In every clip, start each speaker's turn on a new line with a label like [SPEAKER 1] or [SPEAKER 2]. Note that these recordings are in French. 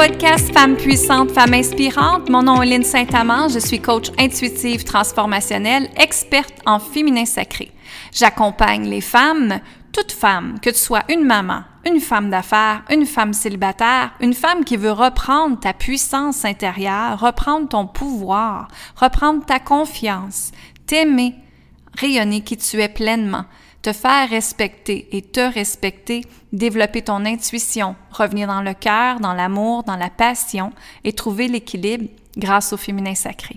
[SPEAKER 1] podcast Femmes puissantes, femmes inspirantes. Mon nom est Lynne Saint-Amand. Je suis coach intuitive transformationnelle, experte en féminin sacré. J'accompagne les femmes, toutes femmes, que tu sois une maman, une femme d'affaires, une femme célibataire, une femme qui veut reprendre ta puissance intérieure, reprendre ton pouvoir, reprendre ta confiance, t'aimer, rayonner qui tu es pleinement te faire respecter et te respecter, développer ton intuition, revenir dans le cœur, dans l'amour, dans la passion et trouver l'équilibre grâce au féminin sacré.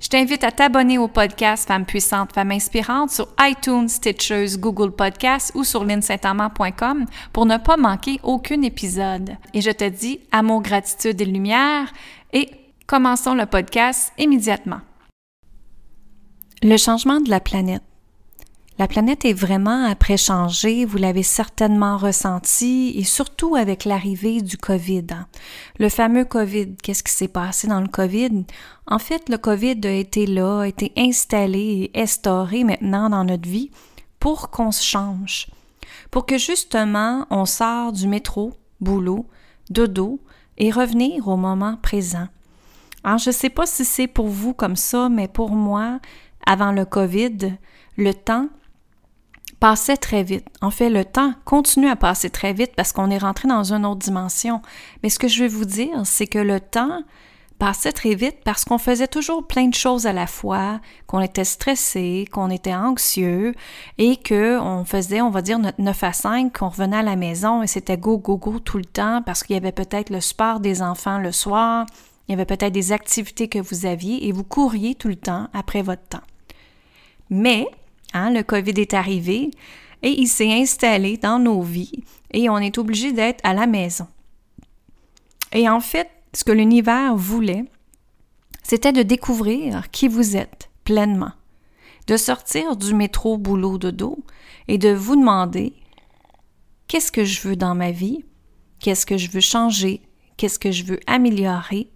[SPEAKER 1] Je t'invite à t'abonner au podcast Femmes puissantes, Femmes inspirantes sur iTunes, Stitchers, Google Podcasts ou sur linsaintamant.com pour ne pas manquer aucun épisode. Et je te dis amour, gratitude et lumière et commençons le podcast immédiatement. Le changement de la planète. La planète est vraiment après changé, vous l'avez certainement ressenti, et surtout avec l'arrivée du COVID. Hein. Le fameux COVID, qu'est-ce qui s'est passé dans le COVID? En fait, le COVID a été là, a été installé et instauré maintenant dans notre vie pour qu'on se change, pour que justement on sort du métro, boulot, dodo et revenir au moment présent. Alors, je ne sais pas si c'est pour vous comme ça, mais pour moi, avant le COVID, le temps passait très vite. En fait, le temps continue à passer très vite parce qu'on est rentré dans une autre dimension. Mais ce que je vais vous dire, c'est que le temps passait très vite parce qu'on faisait toujours plein de choses à la fois, qu'on était stressé, qu'on était anxieux et que on faisait, on va dire, notre 9 à 5, qu'on revenait à la maison et c'était go, go, go tout le temps parce qu'il y avait peut-être le sport des enfants le soir, il y avait peut-être des activités que vous aviez et vous couriez tout le temps après votre temps. Mais Hein, le COVID est arrivé et il s'est installé dans nos vies et on est obligé d'être à la maison. Et en fait, ce que l'univers voulait, c'était de découvrir qui vous êtes pleinement, de sortir du métro boulot de dos et de vous demander qu'est-ce que je veux dans ma vie, qu'est-ce que je veux changer, qu'est-ce que je veux améliorer,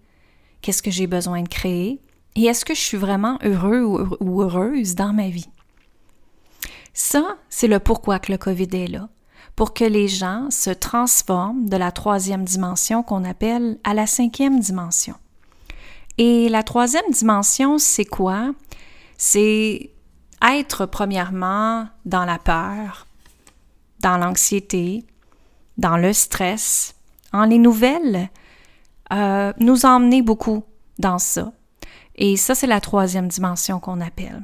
[SPEAKER 1] qu'est-ce que j'ai besoin de créer, et est-ce que je suis vraiment heureux ou heureuse dans ma vie? Ça, c'est le pourquoi que le COVID est là, pour que les gens se transforment de la troisième dimension qu'on appelle à la cinquième dimension. Et la troisième dimension, c'est quoi? C'est être premièrement dans la peur, dans l'anxiété, dans le stress, en les nouvelles, euh, nous emmener beaucoup dans ça. Et ça, c'est la troisième dimension qu'on appelle.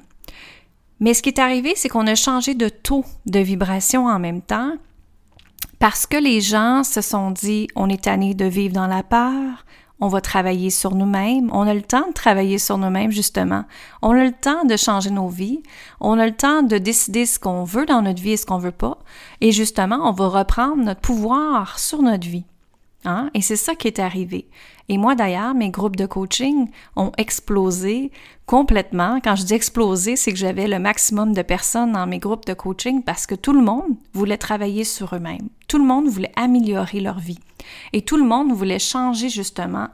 [SPEAKER 1] Mais ce qui est arrivé, c'est qu'on a changé de taux de vibration en même temps parce que les gens se sont dit on est tanné de vivre dans la peur, on va travailler sur nous-mêmes, on a le temps de travailler sur nous-mêmes justement, on a le temps de changer nos vies, on a le temps de décider ce qu'on veut dans notre vie et ce qu'on veut pas, et justement on va reprendre notre pouvoir sur notre vie. Hein? Et c'est ça qui est arrivé. Et moi d'ailleurs, mes groupes de coaching ont explosé complètement. Quand je dis explosé, c'est que j'avais le maximum de personnes dans mes groupes de coaching parce que tout le monde voulait travailler sur eux-mêmes. Tout le monde voulait améliorer leur vie. Et tout le monde voulait changer justement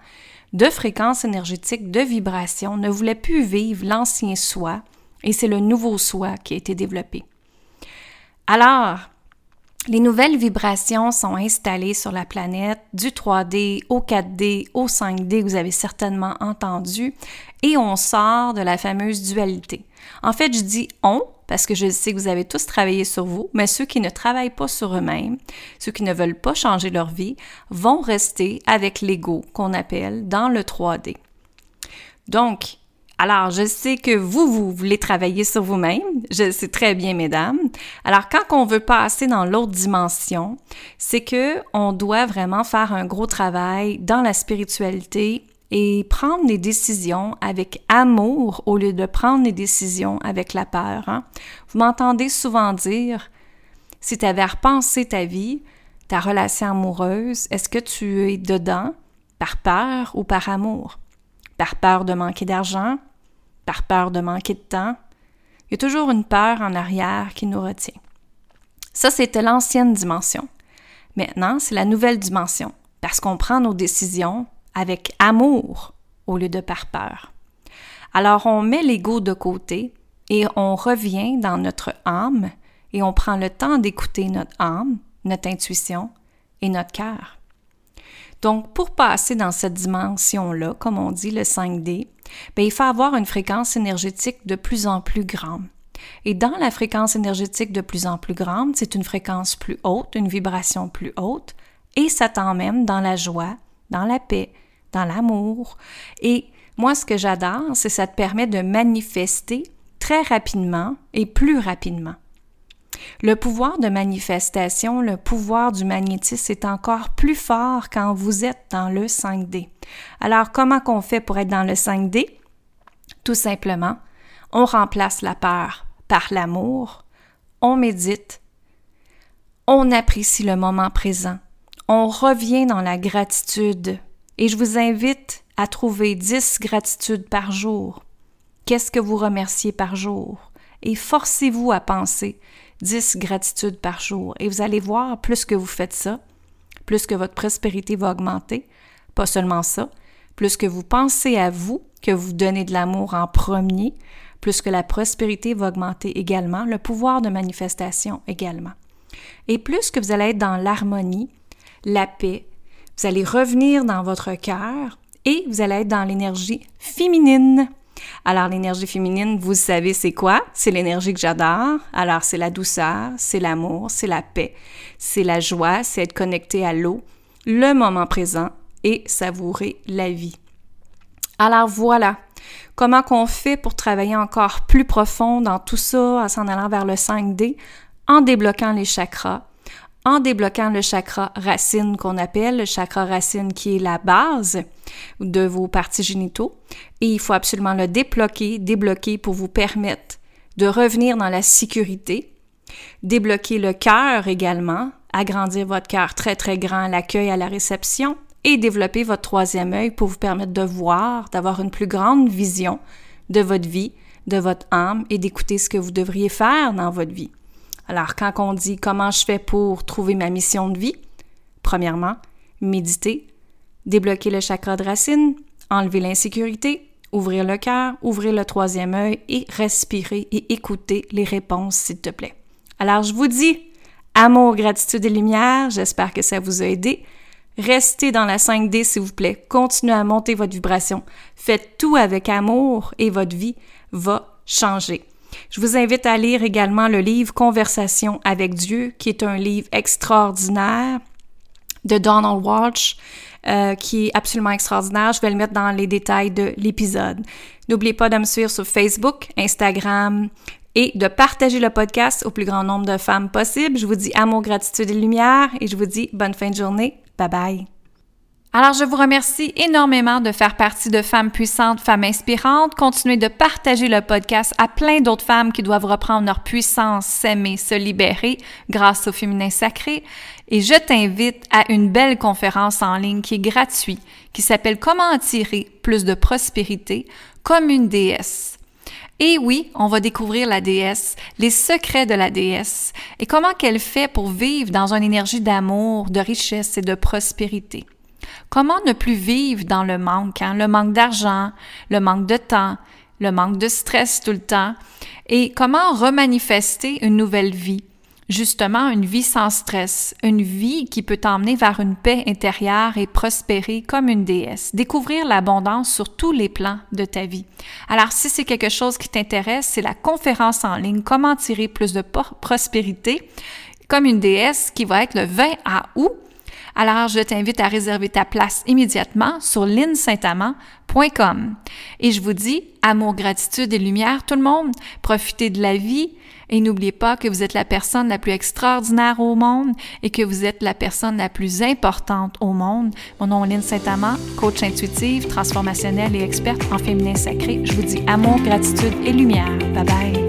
[SPEAKER 1] de fréquence énergétique, de vibration, ne voulait plus vivre l'ancien soi. Et c'est le nouveau soi qui a été développé. Alors, les nouvelles vibrations sont installées sur la planète du 3D au 4D au 5D, vous avez certainement entendu, et on sort de la fameuse dualité. En fait, je dis on parce que je sais que vous avez tous travaillé sur vous, mais ceux qui ne travaillent pas sur eux-mêmes, ceux qui ne veulent pas changer leur vie, vont rester avec l'ego qu'on appelle dans le 3D. Donc, alors, je sais que vous, vous voulez travailler sur vous-même. Je sais très bien, mesdames. Alors, quand on veut passer dans l'autre dimension, c'est que on doit vraiment faire un gros travail dans la spiritualité et prendre des décisions avec amour au lieu de prendre des décisions avec la peur. Hein. Vous m'entendez souvent dire, si tu avais repensé ta vie, ta relation amoureuse, est-ce que tu es dedans par peur ou par amour? Par peur de manquer d'argent, par peur de manquer de temps. Il y a toujours une peur en arrière qui nous retient. Ça, c'était l'ancienne dimension. Maintenant, c'est la nouvelle dimension, parce qu'on prend nos décisions avec amour au lieu de par peur. Alors, on met l'ego de côté et on revient dans notre âme et on prend le temps d'écouter notre âme, notre intuition et notre cœur. Donc, pour passer dans cette dimension-là, comme on dit, le 5D, bien, il faut avoir une fréquence énergétique de plus en plus grande. Et dans la fréquence énergétique de plus en plus grande, c'est une fréquence plus haute, une vibration plus haute, et ça t'emmène dans la joie, dans la paix, dans l'amour. Et moi, ce que j'adore, c'est que ça te permet de manifester très rapidement et plus rapidement. Le pouvoir de manifestation, le pouvoir du magnétisme est encore plus fort quand vous êtes dans le 5D. Alors, comment qu'on fait pour être dans le 5D? Tout simplement, on remplace la peur par l'amour, on médite, on apprécie le moment présent, on revient dans la gratitude et je vous invite à trouver 10 gratitudes par jour. Qu'est-ce que vous remerciez par jour? Et forcez-vous à penser 10 gratitudes par jour. Et vous allez voir, plus que vous faites ça, plus que votre prospérité va augmenter. Pas seulement ça, plus que vous pensez à vous, que vous donnez de l'amour en premier, plus que la prospérité va augmenter également, le pouvoir de manifestation également. Et plus que vous allez être dans l'harmonie, la paix, vous allez revenir dans votre cœur et vous allez être dans l'énergie féminine. Alors l'énergie féminine, vous savez c'est quoi? C'est l'énergie que j'adore. Alors c'est la douceur, c'est l'amour, c'est la paix, c'est la joie, c'est être connecté à l'eau, le moment présent et savourer la vie. Alors voilà, comment qu'on fait pour travailler encore plus profond dans tout ça en s'en allant vers le 5D en débloquant les chakras, en débloquant le chakra racine qu'on appelle, le chakra racine qui est la base de vos parties génitaux. Et il faut absolument le débloquer, débloquer pour vous permettre de revenir dans la sécurité, débloquer le cœur également, agrandir votre cœur très très grand à l'accueil, à la réception, et développer votre troisième œil pour vous permettre de voir, d'avoir une plus grande vision de votre vie, de votre âme et d'écouter ce que vous devriez faire dans votre vie. Alors, quand on dit comment je fais pour trouver ma mission de vie, premièrement, méditer, débloquer le chakra de racine, enlever l'insécurité, ouvrir le cœur, ouvrir le troisième œil et respirer et écouter les réponses, s'il te plaît. Alors, je vous dis, amour, gratitude et lumière, j'espère que ça vous a aidé. Restez dans la 5D, s'il vous plaît. Continuez à monter votre vibration. Faites tout avec amour et votre vie va changer. Je vous invite à lire également le livre Conversation avec Dieu, qui est un livre extraordinaire de Donald Walsh, euh, qui est absolument extraordinaire. Je vais le mettre dans les détails de l'épisode. N'oubliez pas de me suivre sur Facebook, Instagram et de partager le podcast au plus grand nombre de femmes possible. Je vous dis amour, gratitude et lumière et je vous dis bonne fin de journée. Bye bye. Alors, je vous remercie énormément de faire partie de Femmes puissantes, Femmes inspirantes. Continuez de partager le podcast à plein d'autres femmes qui doivent reprendre leur puissance, s'aimer, se libérer grâce au féminin sacré. Et je t'invite à une belle conférence en ligne qui est gratuite, qui s'appelle Comment attirer plus de prospérité comme une déesse. Et oui, on va découvrir la déesse, les secrets de la déesse et comment qu'elle fait pour vivre dans une énergie d'amour, de richesse et de prospérité. Comment ne plus vivre dans le manque, hein? le manque d'argent, le manque de temps, le manque de stress tout le temps, et comment remanifester une nouvelle vie, justement une vie sans stress, une vie qui peut t'emmener vers une paix intérieure et prospérer comme une déesse, découvrir l'abondance sur tous les plans de ta vie. Alors si c'est quelque chose qui t'intéresse, c'est la conférence en ligne Comment tirer plus de prospérité comme une déesse qui va être le 20 août alors je t'invite à réserver ta place immédiatement sur linsaintamant.com. Et je vous dis, amour, gratitude et lumière, tout le monde, profitez de la vie et n'oubliez pas que vous êtes la personne la plus extraordinaire au monde et que vous êtes la personne la plus importante au monde. Mon nom est Lynn Saint-Amand, coach intuitive, transformationnelle et experte en féminin sacré. Je vous dis amour, gratitude et lumière. Bye bye.